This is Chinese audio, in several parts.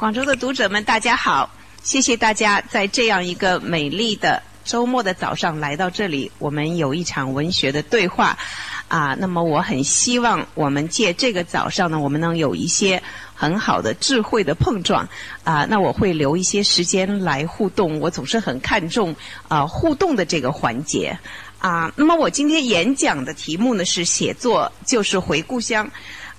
广州的读者们，大家好！谢谢大家在这样一个美丽的周末的早上来到这里，我们有一场文学的对话啊。那么，我很希望我们借这个早上呢，我们能有一些很好的智慧的碰撞啊。那我会留一些时间来互动，我总是很看重啊互动的这个环节啊。那么，我今天演讲的题目呢是“写作就是回故乡”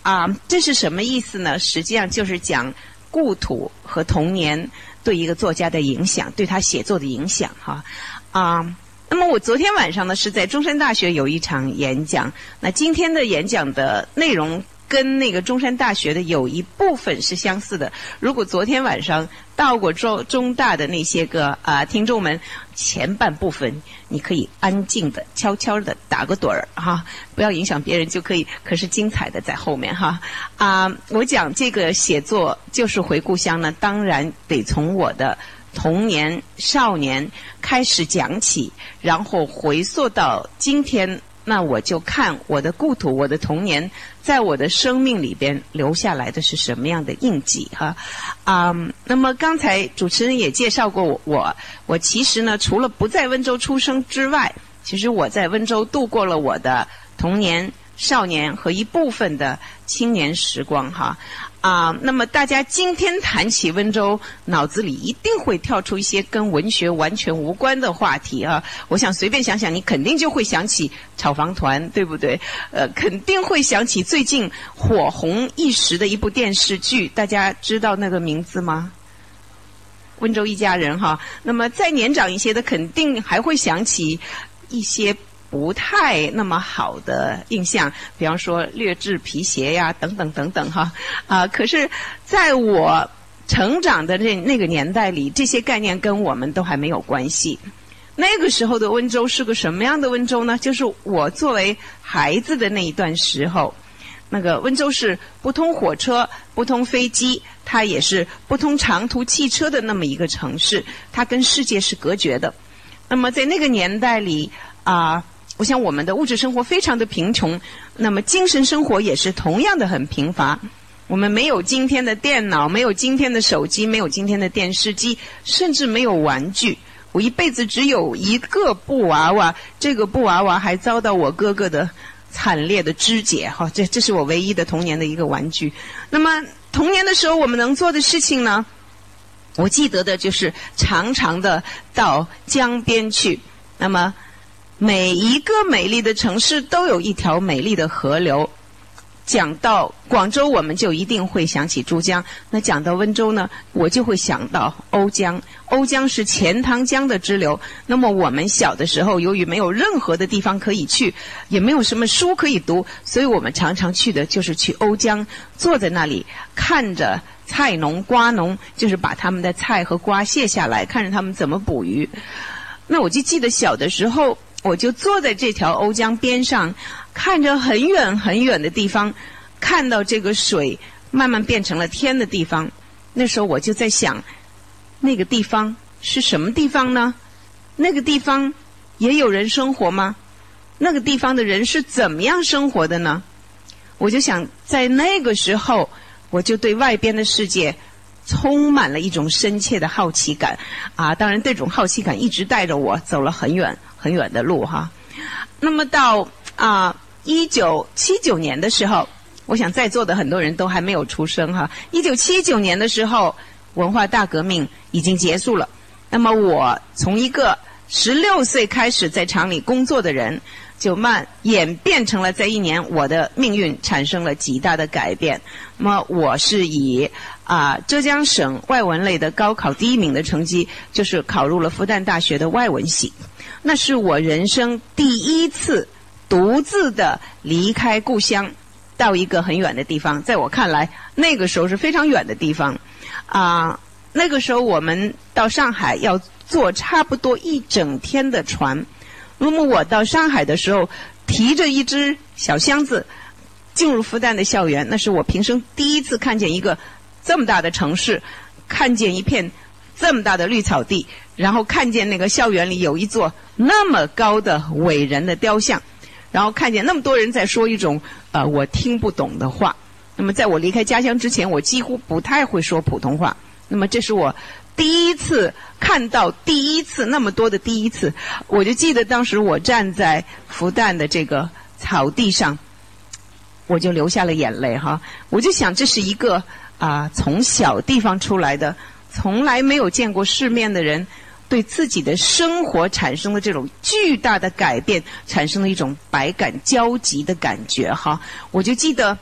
啊，这是什么意思呢？实际上就是讲。故土和童年对一个作家的影响，对他写作的影响，哈啊。那么我昨天晚上呢是在中山大学有一场演讲，那今天的演讲的内容。跟那个中山大学的有一部分是相似的。如果昨天晚上到过中中大的那些个啊听众们，前半部分你可以安静的、悄悄的打个盹儿哈，不要影响别人就可以。可是精彩的在后面哈啊！我讲这个写作就是回故乡呢，当然得从我的童年、少年开始讲起，然后回溯到今天。那我就看我的故土，我的童年，在我的生命里边留下来的是什么样的印记哈？啊，那么刚才主持人也介绍过我，我我其实呢，除了不在温州出生之外，其实我在温州度过了我的童年、少年和一部分的青年时光哈。啊，那么大家今天谈起温州，脑子里一定会跳出一些跟文学完全无关的话题啊！我想随便想想，你肯定就会想起炒房团，对不对？呃，肯定会想起最近火红一时的一部电视剧，大家知道那个名字吗？温州一家人哈。那么再年长一些的，肯定还会想起一些。不太那么好的印象，比方说劣质皮鞋呀，等等等等哈啊！可是在我成长的那那个年代里，这些概念跟我们都还没有关系。那个时候的温州是个什么样的温州呢？就是我作为孩子的那一段时候，那个温州是不通火车、不通飞机，它也是不通长途汽车的那么一个城市，它跟世界是隔绝的。那么在那个年代里啊。我想我们的物质生活非常的贫穷，那么精神生活也是同样的很贫乏。我们没有今天的电脑，没有今天的手机，没有今天的电视机，甚至没有玩具。我一辈子只有一个布娃娃，这个布娃娃还遭到我哥哥的惨烈的肢解。哈，这这是我唯一的童年的一个玩具。那么童年的时候我们能做的事情呢？我记得的就是常常的到江边去。那么。每一个美丽的城市都有一条美丽的河流。讲到广州，我们就一定会想起珠江；那讲到温州呢，我就会想到瓯江。瓯江是钱塘江的支流。那么我们小的时候，由于没有任何的地方可以去，也没有什么书可以读，所以我们常常去的就是去瓯江，坐在那里看着菜农、瓜农，就是把他们的菜和瓜卸下来，看着他们怎么捕鱼。那我就记得小的时候。我就坐在这条瓯江边上，看着很远很远的地方，看到这个水慢慢变成了天的地方。那时候我就在想，那个地方是什么地方呢？那个地方也有人生活吗？那个地方的人是怎么样生活的呢？我就想，在那个时候，我就对外边的世界充满了一种深切的好奇感。啊，当然，这种好奇感一直带着我走了很远。很远的路哈，那么到啊一九七九年的时候，我想在座的很多人都还没有出生哈。一九七九年的时候，文化大革命已经结束了。那么我从一个十六岁开始在厂里工作的人，就慢演变成了在一年，我的命运产生了极大的改变。那么我是以啊浙江省外文类的高考第一名的成绩，就是考入了复旦大学的外文系。那是我人生第一次独自的离开故乡，到一个很远的地方。在我看来，那个时候是非常远的地方。啊，那个时候我们到上海要坐差不多一整天的船。那么我到上海的时候，提着一只小箱子进入复旦的校园，那是我平生第一次看见一个这么大的城市，看见一片。这么大的绿草地，然后看见那个校园里有一座那么高的伟人的雕像，然后看见那么多人在说一种呃我听不懂的话。那么在我离开家乡之前，我几乎不太会说普通话，那么这是我第一次看到第一次那么多的第一次，我就记得当时我站在复旦的这个草地上，我就流下了眼泪哈。我就想这是一个啊从小地方出来的，从来没有见过世面的人。对自己的生活产生了这种巨大的改变，产生了一种百感交集的感觉哈。我就记得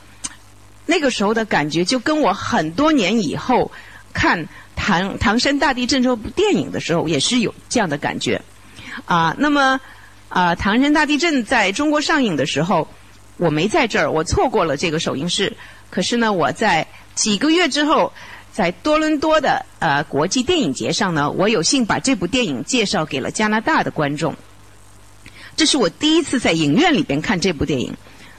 那个时候的感觉，就跟我很多年以后看《唐唐山大地震》这部电影的时候，也是有这样的感觉啊。那么啊，《唐山大地震》在中国上映的时候，我没在这儿，我错过了这个首映式。可是呢，我在几个月之后。在多伦多的呃国际电影节上呢，我有幸把这部电影介绍给了加拿大的观众。这是我第一次在影院里边看这部电影。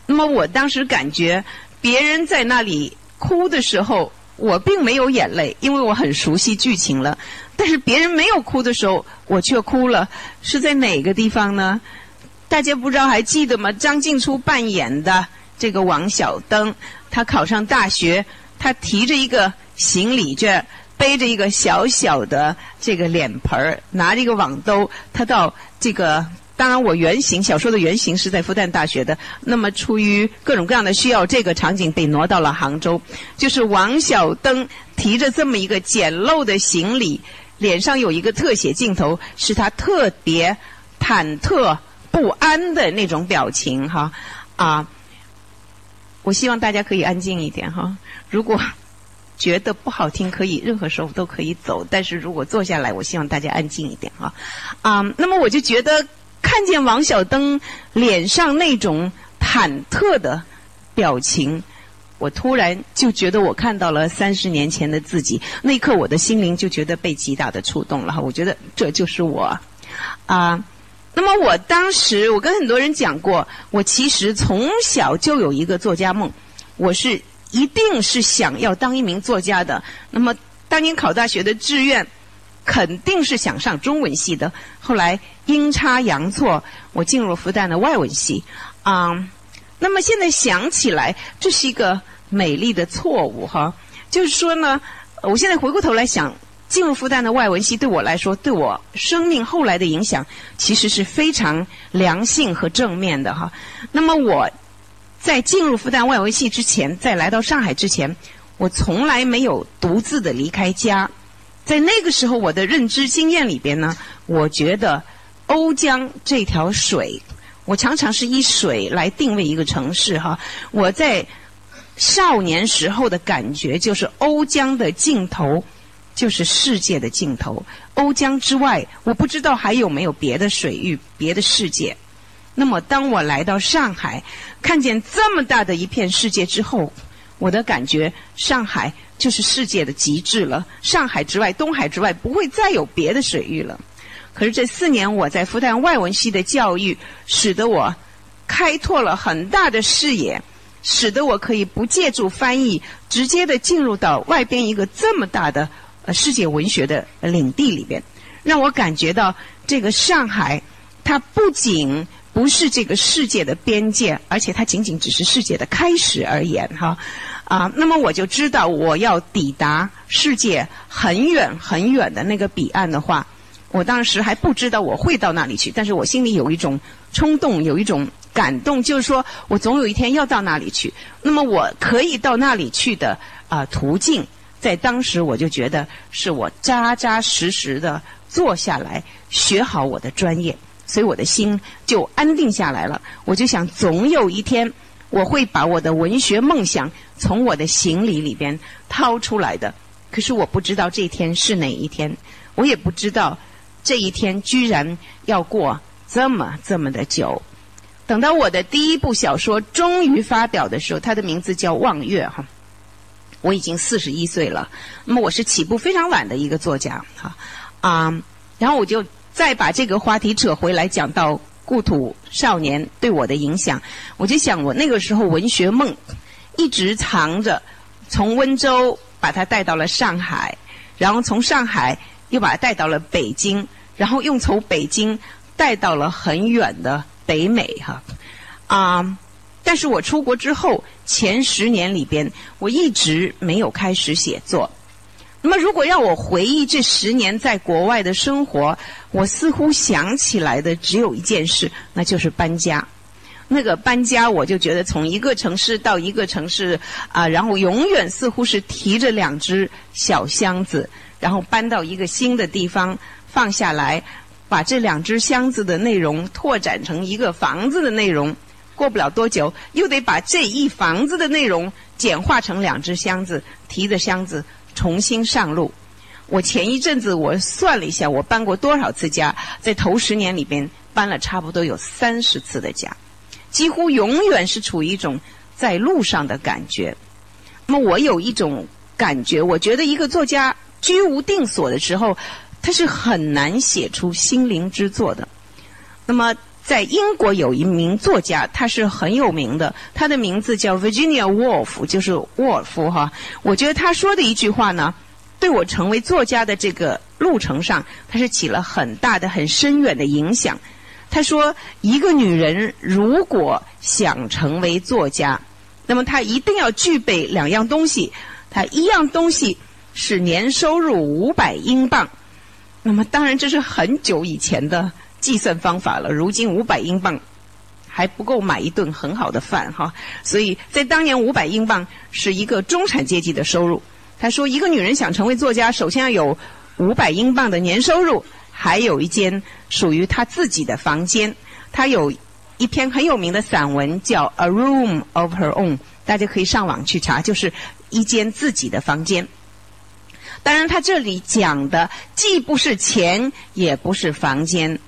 那么我当时感觉，别人在那里哭的时候，我并没有眼泪，因为我很熟悉剧情了。但是别人没有哭的时候，我却哭了。是在哪个地方呢？大家不知道还记得吗？张静初扮演的这个王小灯，他考上大学，他提着一个。行李卷，背着一个小小的这个脸盆儿，拿着一个网兜，他到这个。当然，我原型小说的原型是在复旦大学的。那么，出于各种各样的需要，这个场景被挪到了杭州。就是王小灯提着这么一个简陋的行李，脸上有一个特写镜头，是他特别忐忑不安的那种表情。哈啊！我希望大家可以安静一点哈。如果觉得不好听，可以任何时候都可以走。但是如果坐下来，我希望大家安静一点啊。啊，那么我就觉得看见王小灯脸上那种忐忑的表情，我突然就觉得我看到了三十年前的自己。那一刻，我的心灵就觉得被极大的触动了。我觉得这就是我啊。那么我当时，我跟很多人讲过，我其实从小就有一个作家梦，我是。一定是想要当一名作家的。那么当年考大学的志愿，肯定是想上中文系的。后来阴差阳错，我进入复旦的外文系。啊，那么现在想起来，这是一个美丽的错误哈。就是说呢，我现在回过头来想，进入复旦的外文系对我来说，对我生命后来的影响，其实是非常良性和正面的哈。那么我。在进入复旦外文系之前，在来到上海之前，我从来没有独自的离开家。在那个时候，我的认知经验里边呢，我觉得瓯江这条水，我常常是以水来定位一个城市哈。我在少年时候的感觉就是瓯江的尽头就是世界的尽头，瓯江之外，我不知道还有没有别的水域、别的世界。那么，当我来到上海，看见这么大的一片世界之后，我的感觉，上海就是世界的极致了。上海之外，东海之外，不会再有别的水域了。可是这四年我在复旦外文系的教育，使得我开拓了很大的视野，使得我可以不借助翻译，直接的进入到外边一个这么大的呃世界文学的领地里边，让我感觉到这个上海，它不仅不是这个世界的边界，而且它仅仅只是世界的开始而言，哈，啊，那么我就知道我要抵达世界很远很远的那个彼岸的话，我当时还不知道我会到那里去，但是我心里有一种冲动，有一种感动，就是说我总有一天要到那里去。那么我可以到那里去的啊途径，在当时我就觉得是我扎扎实实的坐下来学好我的专业。所以我的心就安定下来了。我就想，总有一天我会把我的文学梦想从我的行李里边掏出来的。可是我不知道这一天是哪一天，我也不知道这一天居然要过这么这么的久。等到我的第一部小说终于发表的时候，它的名字叫《望月》哈。我已经四十一岁了，那么我是起步非常晚的一个作家哈啊，然后我就。再把这个话题扯回来，讲到故土少年对我的影响，我就想，我那个时候文学梦一直藏着，从温州把它带到了上海，然后从上海又把它带到了北京，然后又从北京带到了很远的北美哈啊！但是我出国之后前十年里边，我一直没有开始写作。那么，如果让我回忆这十年在国外的生活，我似乎想起来的只有一件事，那就是搬家。那个搬家，我就觉得从一个城市到一个城市啊，然后永远似乎是提着两只小箱子，然后搬到一个新的地方，放下来，把这两只箱子的内容拓展成一个房子的内容。过不了多久，又得把这一房子的内容简化成两只箱子，提着箱子。重新上路。我前一阵子我算了一下，我搬过多少次家，在头十年里边搬了差不多有三十次的家，几乎永远是处于一种在路上的感觉。那么我有一种感觉，我觉得一个作家居无定所的时候，他是很难写出心灵之作的。那么在英国有一名作家，他是很有名的，他的名字叫 Virginia Woolf，就是沃尔夫哈。我觉得他说的一句话呢，对我成为作家的这个路程上，他是起了很大的、很深远的影响。他说，一个女人如果想成为作家，那么她一定要具备两样东西。她一样东西是年收入五百英镑。那么当然这是很久以前的。计算方法了，如今五百英镑还不够买一顿很好的饭哈，所以在当年五百英镑是一个中产阶级的收入。他说，一个女人想成为作家，首先要有五百英镑的年收入，还有一间属于她自己的房间。她有一篇很有名的散文叫《A Room of Her Own》，大家可以上网去查，就是一间自己的房间。当然，他这里讲的既不是钱，也不是房间。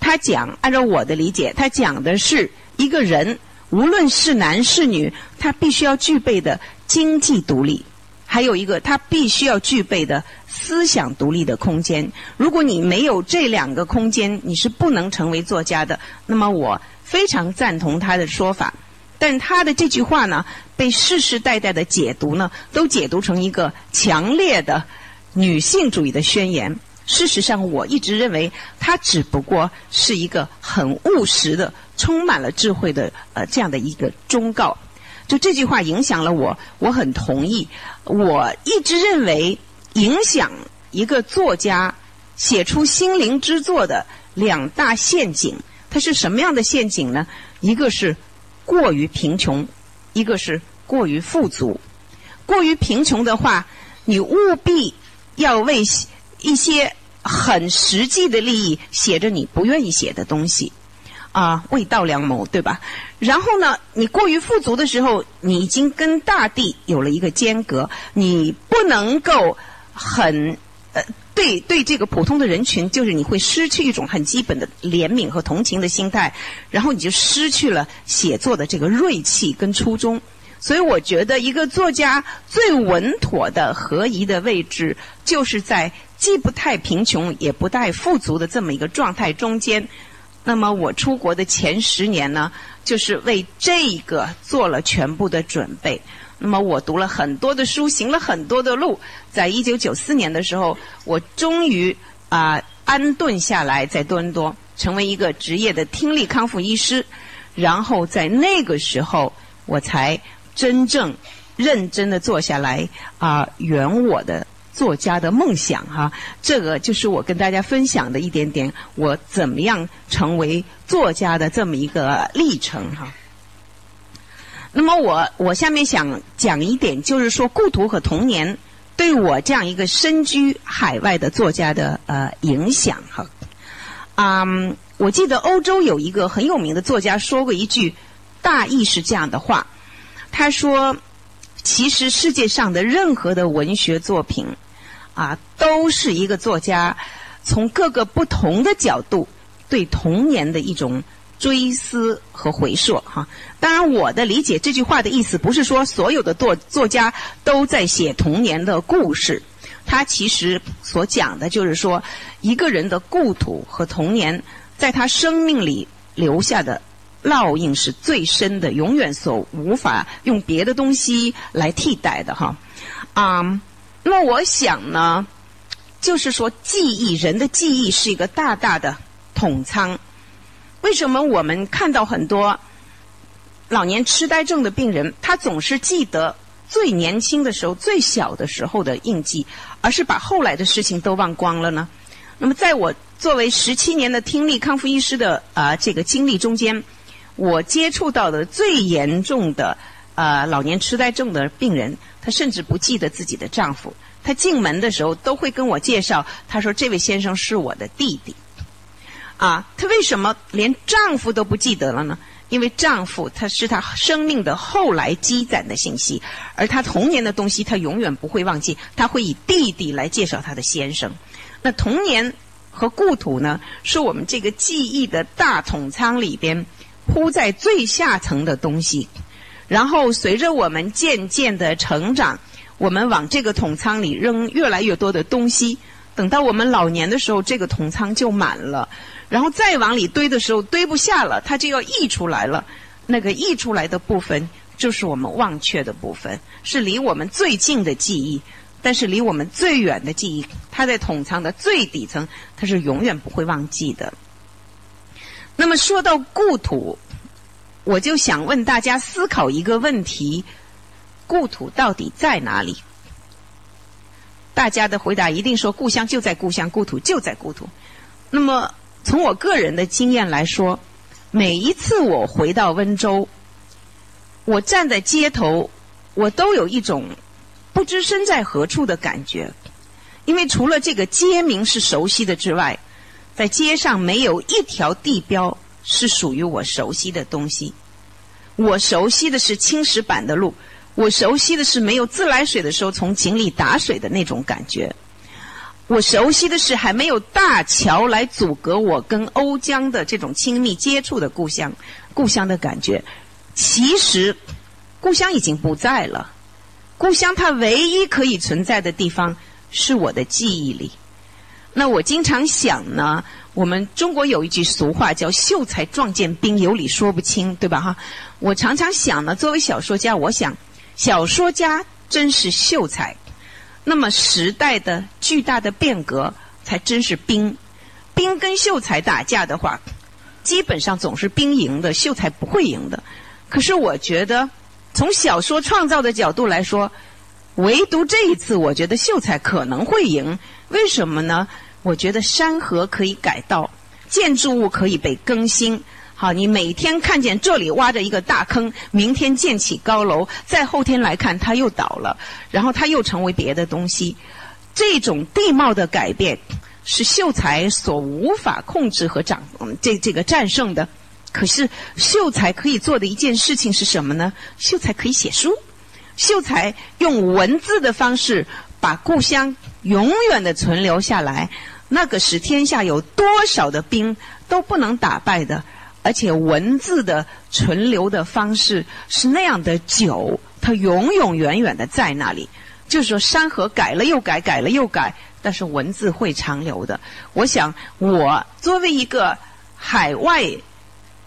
他讲，按照我的理解，他讲的是一个人，无论是男是女，他必须要具备的经济独立，还有一个他必须要具备的思想独立的空间。如果你没有这两个空间，你是不能成为作家的。那么我非常赞同他的说法，但他的这句话呢，被世世代代的解读呢，都解读成一个强烈的女性主义的宣言。事实上，我一直认为他只不过是一个很务实的、充满了智慧的呃这样的一个忠告。就这句话影响了我，我很同意。我一直认为，影响一个作家写出心灵之作的两大陷阱，它是什么样的陷阱呢？一个是过于贫穷，一个是过于富足。过于贫穷的话，你务必要为。一些很实际的利益，写着你不愿意写的东西，啊，为道良谋，对吧？然后呢，你过于富足的时候，你已经跟大地有了一个间隔，你不能够很呃，对对这个普通的人群，就是你会失去一种很基本的怜悯和同情的心态，然后你就失去了写作的这个锐气跟初衷。所以，我觉得一个作家最稳妥的合宜的位置，就是在既不太贫穷也不太富足的这么一个状态中间。那么，我出国的前十年呢，就是为这个做了全部的准备。那么，我读了很多的书，行了很多的路。在一九九四年的时候，我终于啊安顿下来，在多伦多成为一个职业的听力康复医师。然后，在那个时候，我才。真正认真的坐下来啊，圆我的作家的梦想哈，这个就是我跟大家分享的一点点我怎么样成为作家的这么一个历程哈。那么我我下面想讲一点，就是说故土和童年对我这样一个身居海外的作家的呃影响哈。啊，我记得欧洲有一个很有名的作家说过一句，大意是这样的话。他说：“其实世界上的任何的文学作品，啊，都是一个作家从各个不同的角度对童年的一种追思和回溯。哈，当然，我的理解这句话的意思不是说所有的作作家都在写童年的故事。他其实所讲的就是说，一个人的故土和童年，在他生命里留下的。”烙印是最深的，永远所无法用别的东西来替代的哈。啊，那么我想呢，就是说记忆，人的记忆是一个大大的统仓。为什么我们看到很多老年痴呆症的病人，他总是记得最年轻的时候、最小的时候的印记，而是把后来的事情都忘光了呢？那么，在我作为十七年的听力康复医师的啊这个经历中间，我接触到的最严重的呃老年痴呆症的病人，她甚至不记得自己的丈夫。她进门的时候都会跟我介绍，她说：“这位先生是我的弟弟。”啊，她为什么连丈夫都不记得了呢？因为丈夫他是她生命的后来积攒的信息，而她童年的东西她永远不会忘记，她会以弟弟来介绍她的先生。那童年和故土呢，是我们这个记忆的大桶仓里边铺在最下层的东西。然后随着我们渐渐的成长，我们往这个桶仓里扔越来越多的东西。等到我们老年的时候，这个桶仓就满了。然后再往里堆的时候，堆不下了，它就要溢出来了。那个溢出来的部分，就是我们忘却的部分，是离我们最近的记忆。但是离我们最远的记忆，它在桶仓的最底层，它是永远不会忘记的。那么说到故土，我就想问大家思考一个问题：故土到底在哪里？大家的回答一定说故乡就在故乡，故土就在故土。那么从我个人的经验来说，每一次我回到温州，我站在街头，我都有一种。不知身在何处的感觉，因为除了这个街名是熟悉的之外，在街上没有一条地标是属于我熟悉的东西。我熟悉的是青石板的路，我熟悉的是没有自来水的时候从井里打水的那种感觉。我熟悉的是还没有大桥来阻隔我跟瓯江的这种亲密接触的故乡，故乡的感觉。其实，故乡已经不在了。故乡，它唯一可以存在的地方是我的记忆里。那我经常想呢，我们中国有一句俗话叫“秀才撞见兵，有理说不清”，对吧？哈，我常常想呢，作为小说家，我想小说家真是秀才。那么时代的巨大的变革才真是兵。兵跟秀才打架的话，基本上总是兵赢的，秀才不会赢的。可是我觉得。从小说创造的角度来说，唯独这一次，我觉得秀才可能会赢。为什么呢？我觉得山河可以改道，建筑物可以被更新。好，你每天看见这里挖着一个大坑，明天建起高楼，再后天来看它又倒了，然后它又成为别的东西。这种地貌的改变是秀才所无法控制和掌这这个战胜的。可是秀才可以做的一件事情是什么呢？秀才可以写书，秀才用文字的方式把故乡永远的存留下来。那个使天下有多少的兵都不能打败的，而且文字的存留的方式是那样的久，它永永远远的在那里。就是说，山河改了又改，改了又改，但是文字会长留的。我想，我作为一个海外。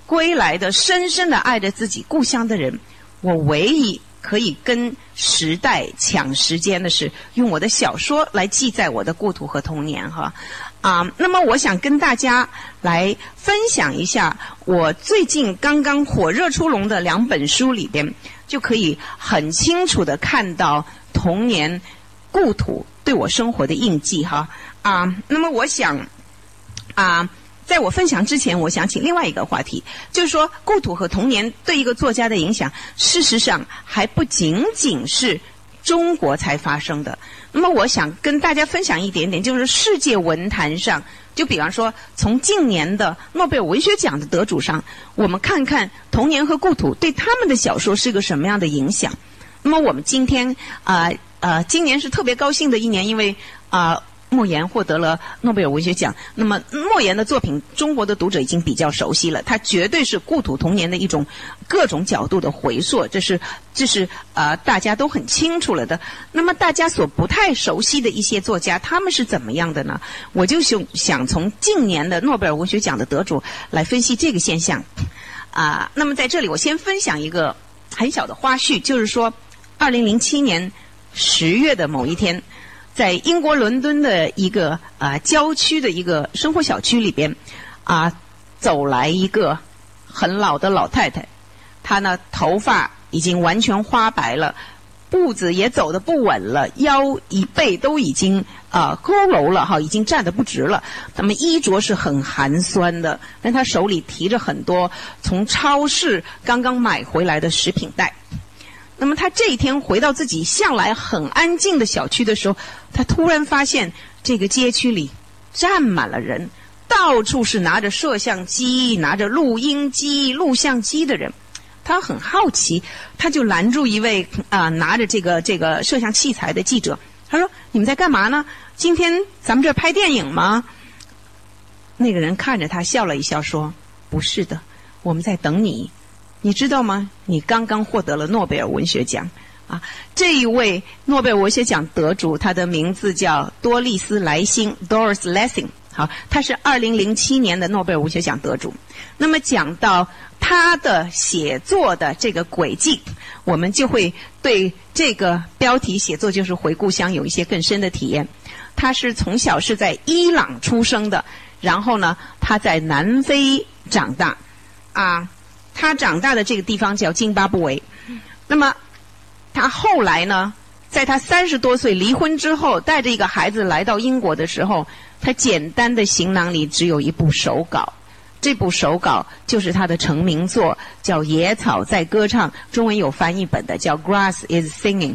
归来的，深深的爱着自己故乡的人，我唯一可以跟时代抢时间的是，用我的小说来记载我的故土和童年，哈，啊，那么我想跟大家来分享一下，我最近刚刚火热出笼的两本书里边，就可以很清楚的看到童年故土对我生活的印记，哈，啊，那么我想，啊。在我分享之前，我想起另外一个话题，就是说故土和童年对一个作家的影响，事实上还不仅仅是中国才发生的。那么，我想跟大家分享一点点，就是世界文坛上，就比方说从近年的诺贝尔文学奖的得主上，我们看看童年和故土对他们的小说是个什么样的影响。那么，我们今天啊呃，今年是特别高兴的一年，因为啊。莫言获得了诺贝尔文学奖。那么，莫言的作品，中国的读者已经比较熟悉了。他绝对是故土童年的一种各种角度的回溯，这是这是呃大家都很清楚了的。那么，大家所不太熟悉的一些作家，他们是怎么样的呢？我就想想从近年的诺贝尔文学奖的得主来分析这个现象。啊，那么在这里，我先分享一个很小的花絮，就是说，二零零七年十月的某一天。在英国伦敦的一个啊郊区的一个生活小区里边，啊走来一个很老的老太太，她呢头发已经完全花白了，步子也走得不稳了，腰一背都已经啊佝偻了哈，已经站得不直了。那么衣着是很寒酸的，但她手里提着很多从超市刚刚买回来的食品袋。那么他这一天回到自己向来很安静的小区的时候，他突然发现这个街区里站满了人，到处是拿着摄像机、拿着录音机、录像机的人。他很好奇，他就拦住一位啊拿着这个这个摄像器材的记者，他说：“你们在干嘛呢？今天咱们这拍电影吗？”那个人看着他笑了一笑，说：“不是的，我们在等你。你知道吗？你刚刚获得了诺贝尔文学奖啊！这一位诺贝尔文学奖得主，他的名字叫多丽丝·莱辛 （Doris Lessing）。好，他是二零零七年的诺贝尔文学奖得主。那么讲到。他的写作的这个轨迹，我们就会对这个标题“写作就是回故乡”有一些更深的体验。他是从小是在伊朗出生的，然后呢，他在南非长大，啊，他长大的这个地方叫津巴布韦。那么，他后来呢，在他三十多岁离婚之后，带着一个孩子来到英国的时候，他简单的行囊里只有一部手稿。这部手稿就是他的成名作，叫《野草在歌唱》，中文有翻译本的，叫《Grass is Singing》。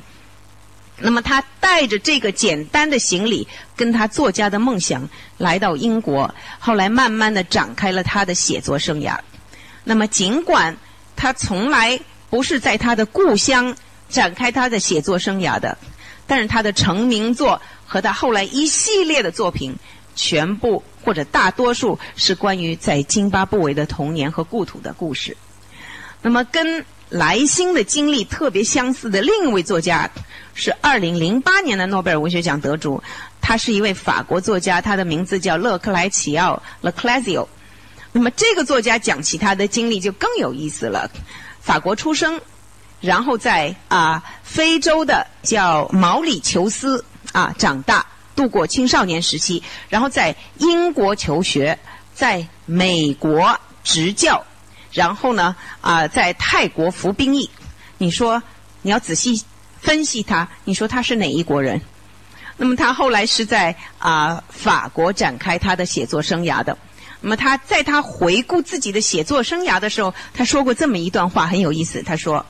那么他带着这个简单的行李，跟他作家的梦想来到英国，后来慢慢的展开了他的写作生涯。那么尽管他从来不是在他的故乡展开他的写作生涯的，但是他的成名作和他后来一系列的作品。全部或者大多数是关于在津巴布韦的童年和故土的故事。那么，跟莱辛的经历特别相似的另一位作家是2008年的诺贝尔文学奖得主，他是一位法国作家，他的名字叫勒克莱齐奥 （Le Clazio）。那么，这个作家讲起他的经历就更有意思了。法国出生，然后在啊非洲的叫毛里求斯啊长大。度过青少年时期，然后在英国求学，在美国执教，然后呢啊，在泰国服兵役。你说你要仔细分析他，你说他是哪一国人？那么他后来是在啊法国展开他的写作生涯的。那么他在他回顾自己的写作生涯的时候，他说过这么一段话，很有意思。他说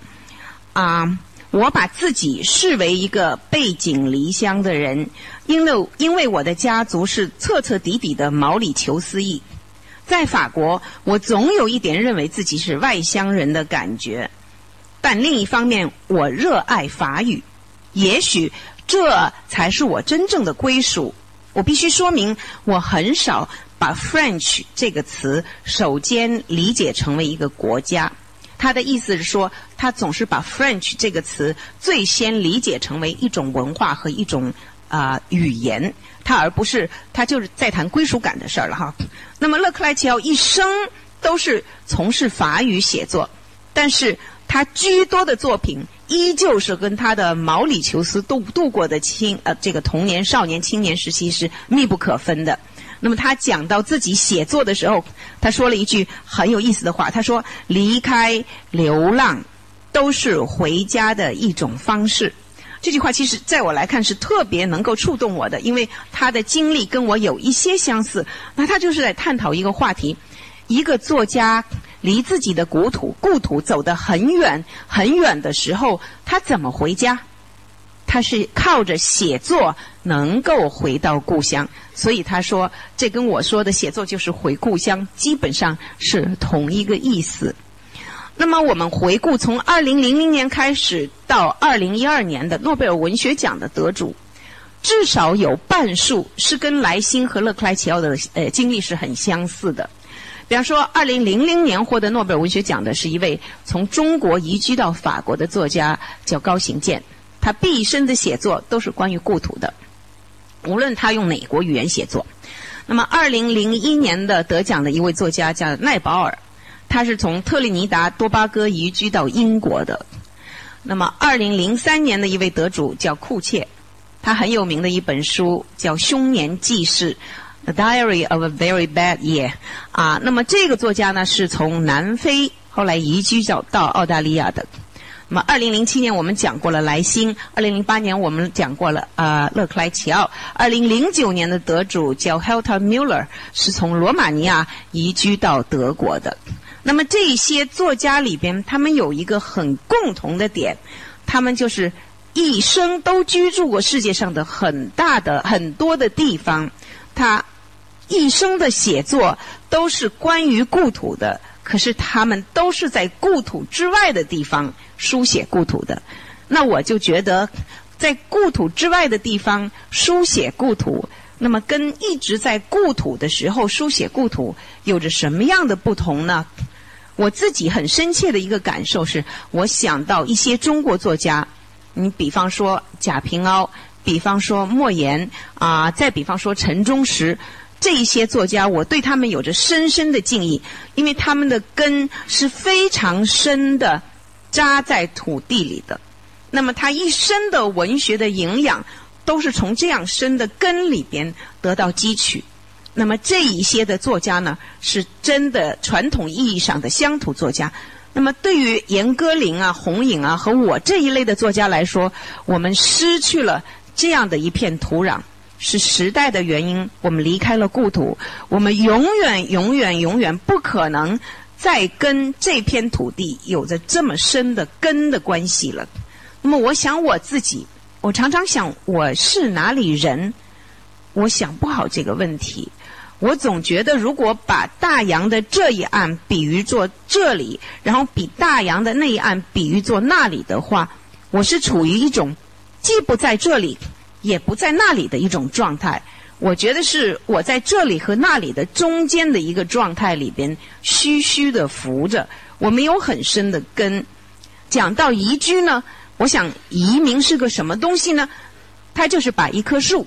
啊。我把自己视为一个背井离乡的人，因为因为我的家族是彻彻底底的毛里求斯裔，在法国，我总有一点认为自己是外乡人的感觉，但另一方面，我热爱法语，也许这才是我真正的归属。我必须说明，我很少把 French 这个词首先理解成为一个国家。他的意思是说，他总是把 French 这个词最先理解成为一种文化和一种啊语言，他而不是他就是在谈归属感的事儿了哈。那么勒克莱齐奥一生都是从事法语写作，但是他居多的作品依旧是跟他的毛里求斯度度过的青呃这个童年、少年、青年时期是密不可分的。那么他讲到自己写作的时候，他说了一句很有意思的话。他说：“离开流浪，都是回家的一种方式。”这句话其实在我来看是特别能够触动我的，因为他的经历跟我有一些相似。那他就是在探讨一个话题：一个作家离自己的故土故土走得很远很远的时候，他怎么回家？他是靠着写作能够回到故乡，所以他说这跟我说的写作就是回故乡，基本上是同一个意思。那么我们回顾从二零零零年开始到二零一二年的诺贝尔文学奖的得主，至少有半数是跟莱辛和勒克莱齐奥的呃经历是很相似的。比方说，二零零零年获得诺贝尔文学奖的是一位从中国移居到法国的作家，叫高行健。他毕生的写作都是关于故土的，无论他用哪国语言写作。那么，二零零一年的得奖的一位作家叫奈保尔，他是从特立尼达多巴哥移居到英国的。那么，二零零三年的一位得主叫库切，他很有名的一本书叫《凶年纪事》（The Diary of a Very Bad Year）。啊，那么这个作家呢，是从南非后来移居到到澳大利亚的。那么，二零零七年我们讲过了莱辛，二零零八年我们讲过了啊勒克莱齐奥，二零零九年的得主叫 Helta Muller，是从罗马尼亚移居到德国的。那么这些作家里边，他们有一个很共同的点，他们就是一生都居住过世界上的很大的很多的地方，他一生的写作都是关于故土的。可是他们都是在故土之外的地方书写故土的，那我就觉得，在故土之外的地方书写故土，那么跟一直在故土的时候书写故土有着什么样的不同呢？我自己很深切的一个感受是，我想到一些中国作家，你比方说贾平凹，比方说莫言啊，再比方说陈忠实。这一些作家，我对他们有着深深的敬意，因为他们的根是非常深的，扎在土地里的。那么他一生的文学的营养，都是从这样深的根里边得到汲取。那么这一些的作家呢，是真的传统意义上的乡土作家。那么对于严歌苓啊、红影啊和我这一类的作家来说，我们失去了这样的一片土壤。是时代的原因，我们离开了故土，我们永远、永远、永远不可能再跟这片土地有着这么深的根的关系了。那么，我想我自己，我常常想我是哪里人，我想不好这个问题。我总觉得，如果把大洋的这一岸比喻作这里，然后比大洋的那一岸比喻作那里的话，我是处于一种既不在这里。也不在那里的一种状态，我觉得是我在这里和那里的中间的一个状态里边，虚虚的浮着，我没有很深的根。讲到移居呢，我想移民是个什么东西呢？它就是把一棵树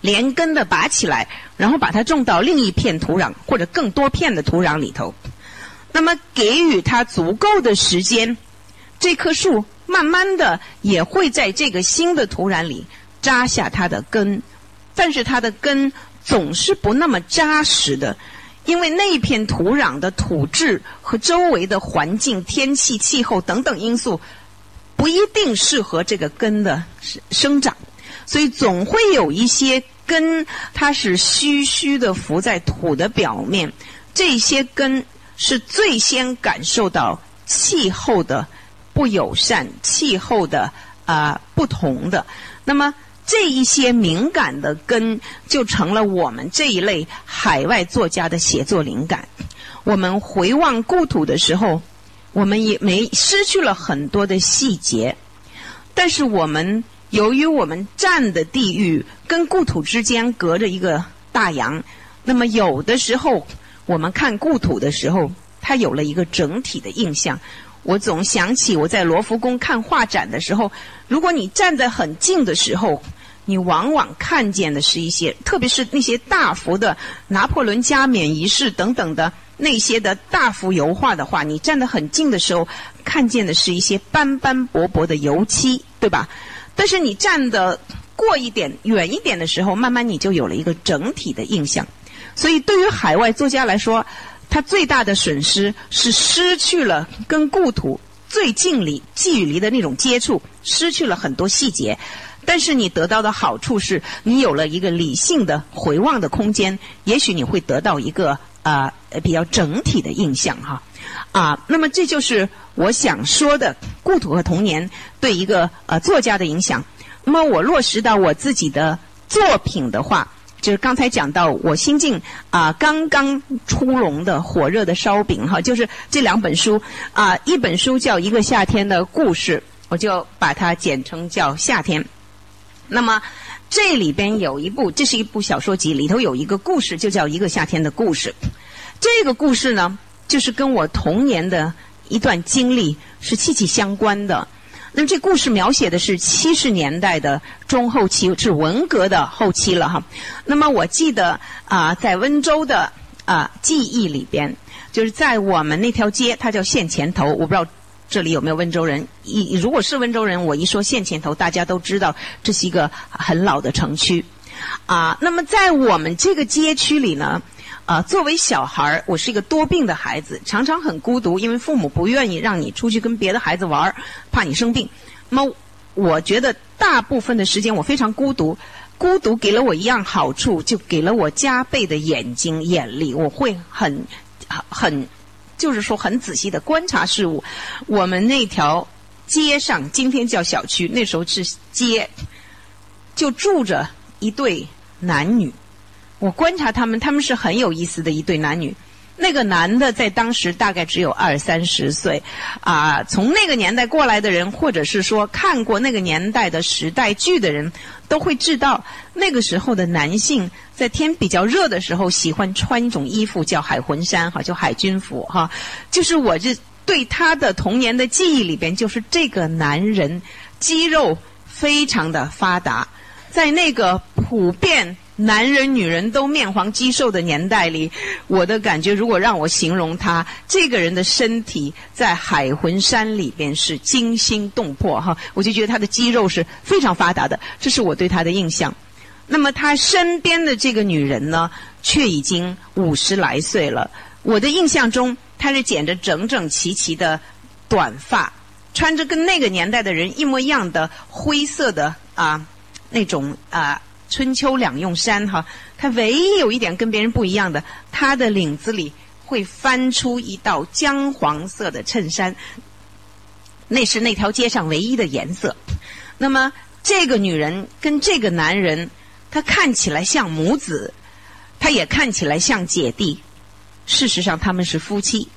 连根的拔起来，然后把它种到另一片土壤或者更多片的土壤里头，那么给予它足够的时间，这棵树慢慢的也会在这个新的土壤里。扎下它的根，但是它的根总是不那么扎实的，因为那片土壤的土质和周围的环境、天气、气候等等因素，不一定适合这个根的生长，所以总会有一些根，它是虚虚的浮在土的表面。这些根是最先感受到气候的不友善、气候的啊不同的，那么。这一些敏感的根，就成了我们这一类海外作家的写作灵感。我们回望故土的时候，我们也没失去了很多的细节，但是我们由于我们站的地域跟故土之间隔着一个大洋，那么有的时候我们看故土的时候，它有了一个整体的印象。我总想起我在罗浮宫看画展的时候，如果你站在很近的时候。你往往看见的是一些，特别是那些大幅的拿破仑加冕仪式等等的那些的大幅油画的话，你站得很近的时候，看见的是一些斑斑驳驳的油漆，对吧？但是你站得过一点、远一点的时候，慢慢你就有了一个整体的印象。所以，对于海外作家来说，他最大的损失是失去了跟故土最近离、距离的那种接触，失去了很多细节。但是你得到的好处是你有了一个理性的回望的空间，也许你会得到一个啊比较整体的印象哈啊。那么这就是我想说的故土和童年对一个呃作家的影响。那么我落实到我自己的作品的话，就是刚才讲到我新近啊刚刚出笼的火热的烧饼哈，就是这两本书啊，一本书叫一个夏天的故事，我就把它简称叫夏天。那么，这里边有一部，这是一部小说集，里头有一个故事，就叫《一个夏天的故事》。这个故事呢，就是跟我童年的一段经历是息息相关的。那么，这故事描写的是七十年代的中后期，是文革的后期了哈。那么，我记得啊，在温州的啊记忆里边，就是在我们那条街，它叫县前头，我不知道。这里有没有温州人？一如果是温州人，我一说县前头，大家都知道这是一个很老的城区，啊，那么在我们这个街区里呢，啊，作为小孩儿，我是一个多病的孩子，常常很孤独，因为父母不愿意让你出去跟别的孩子玩儿，怕你生病。那么，我觉得大部分的时间我非常孤独。孤独给了我一样好处，就给了我加倍的眼睛眼力。我会很很，就是说很仔细的观察事物。我们那条街上，今天叫小区，那时候是街，就住着一对男女。我观察他们，他们是很有意思的一对男女。那个男的在当时大概只有二三十岁，啊，从那个年代过来的人，或者是说看过那个年代的时代剧的人，都会知道那个时候的男性在天比较热的时候喜欢穿一种衣服叫海魂衫，哈，叫海军服，哈。就是我这对他的童年的记忆里边，就是这个男人肌肉非常的发达，在那个普遍。男人、女人都面黄肌瘦的年代里，我的感觉，如果让我形容他这个人的身体，在海魂山里边是惊心动魄哈，我就觉得他的肌肉是非常发达的，这是我对他的印象。那么他身边的这个女人呢，却已经五十来岁了。我的印象中，她是剪着整整齐齐的短发，穿着跟那个年代的人一模一样的灰色的啊那种啊。春秋两用衫哈，它唯一有一点跟别人不一样的，它的领子里会翻出一道姜黄色的衬衫，那是那条街上唯一的颜色。那么这个女人跟这个男人，他看起来像母子，他也看起来像姐弟，事实上他们是夫妻。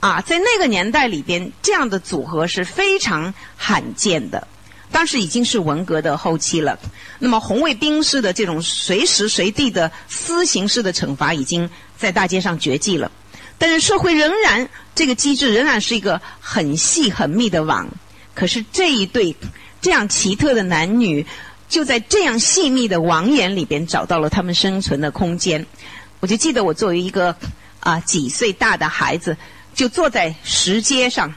啊，在那个年代里边，这样的组合是非常罕见的。当时已经是文革的后期了，那么红卫兵式的这种随时随地的私刑式的惩罚已经在大街上绝迹了，但是社会仍然这个机制仍然是一个很细很密的网。可是这一对这样奇特的男女，就在这样细密的网眼里边找到了他们生存的空间。我就记得我作为一个啊几岁大的孩子，就坐在石阶上，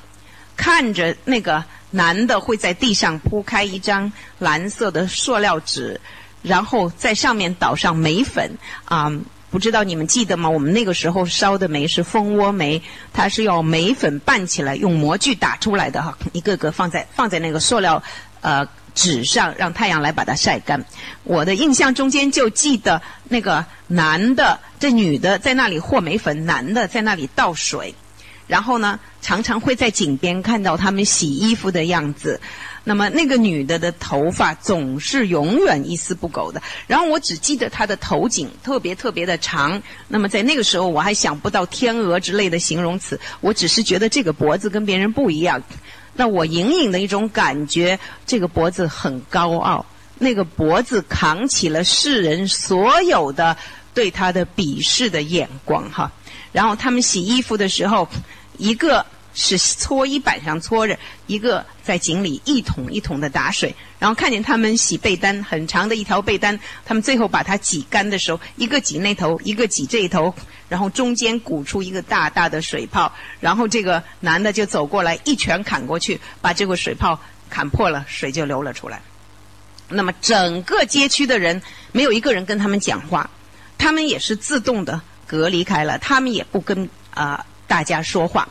看着那个。男的会在地上铺开一张蓝色的塑料纸，然后在上面倒上煤粉啊，不知道你们记得吗？我们那个时候烧的煤是蜂窝煤，它是要煤粉拌起来，用模具打出来的哈，一个个放在放在那个塑料呃纸上，让太阳来把它晒干。我的印象中间就记得那个男的，这女的在那里和煤粉，男的在那里倒水。然后呢，常常会在井边看到他们洗衣服的样子。那么那个女的的头发总是永远一丝不苟的。然后我只记得她的头颈特别特别的长。那么在那个时候我还想不到天鹅之类的形容词，我只是觉得这个脖子跟别人不一样。那我隐隐的一种感觉，这个脖子很高傲，那个脖子扛起了世人所有的对他的鄙视的眼光哈。然后他们洗衣服的时候。一个是搓衣板上搓着，一个在井里一桶一桶的打水，然后看见他们洗被单，很长的一条被单，他们最后把它挤干的时候，一个挤那头，一个挤这一头，然后中间鼓出一个大大的水泡，然后这个男的就走过来一拳砍过去，把这个水泡砍破了，水就流了出来。那么整个街区的人没有一个人跟他们讲话，他们也是自动的隔离开了，他们也不跟啊。大家说话，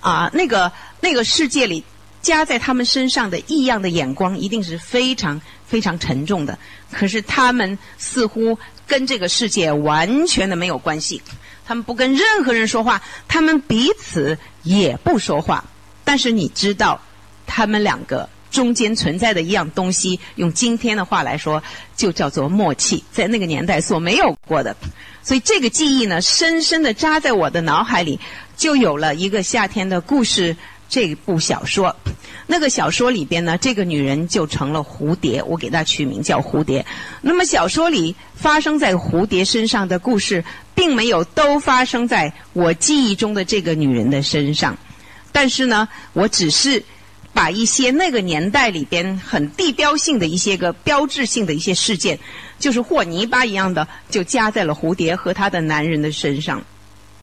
啊，那个那个世界里加在他们身上的异样的眼光，一定是非常非常沉重的。可是他们似乎跟这个世界完全的没有关系，他们不跟任何人说话，他们彼此也不说话。但是你知道，他们两个中间存在的一样东西，用今天的话来说，就叫做默契，在那个年代所没有过的。所以这个记忆呢，深深的扎在我的脑海里。就有了一个夏天的故事这部小说，那个小说里边呢，这个女人就成了蝴蝶，我给她取名叫蝴蝶。那么小说里发生在蝴蝶身上的故事，并没有都发生在我记忆中的这个女人的身上，但是呢，我只是把一些那个年代里边很地标性的一些个标志性的一些事件，就是和泥巴一样的，就加在了蝴蝶和她的男人的身上。